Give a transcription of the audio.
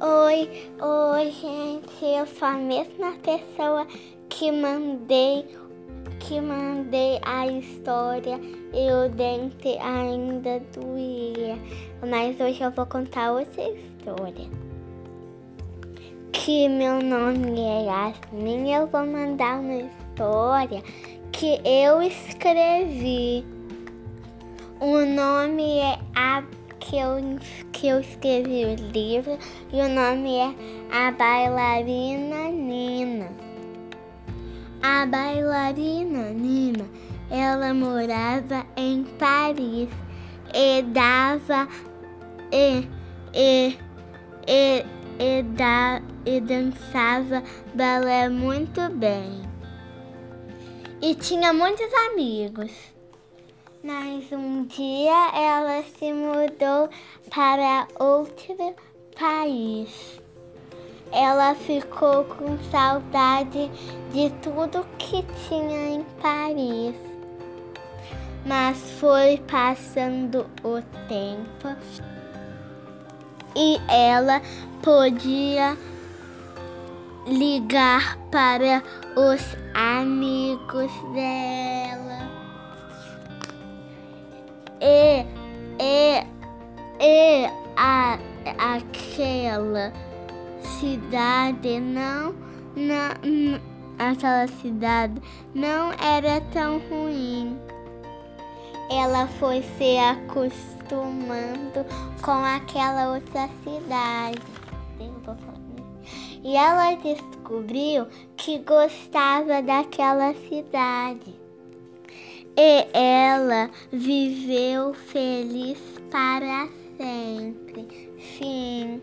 Oi, oi, gente. Eu sou a mesma pessoa que mandei que mandei a história e o dente ainda doía. Mas hoje eu vou contar outra história. Que meu nome é Yasmin eu vou mandar uma história que eu escrevi. O nome é A que eu, que eu escrevi o livro e o nome é A Bailarina Nina. A bailarina Nina, ela morava em Paris e dava e, e, e, e, da, e dançava balé muito bem. E tinha muitos amigos. Mas um dia ela se mudou para outro país. Ela ficou com saudade de tudo que tinha em Paris. Mas foi passando o tempo e ela podia ligar para os amigos dela. E, e, e a, aquela cidade não, não, aquela cidade não era tão ruim. Ela foi se acostumando com aquela outra cidade. E ela descobriu que gostava daquela cidade. E ela viveu feliz para sempre. Fim.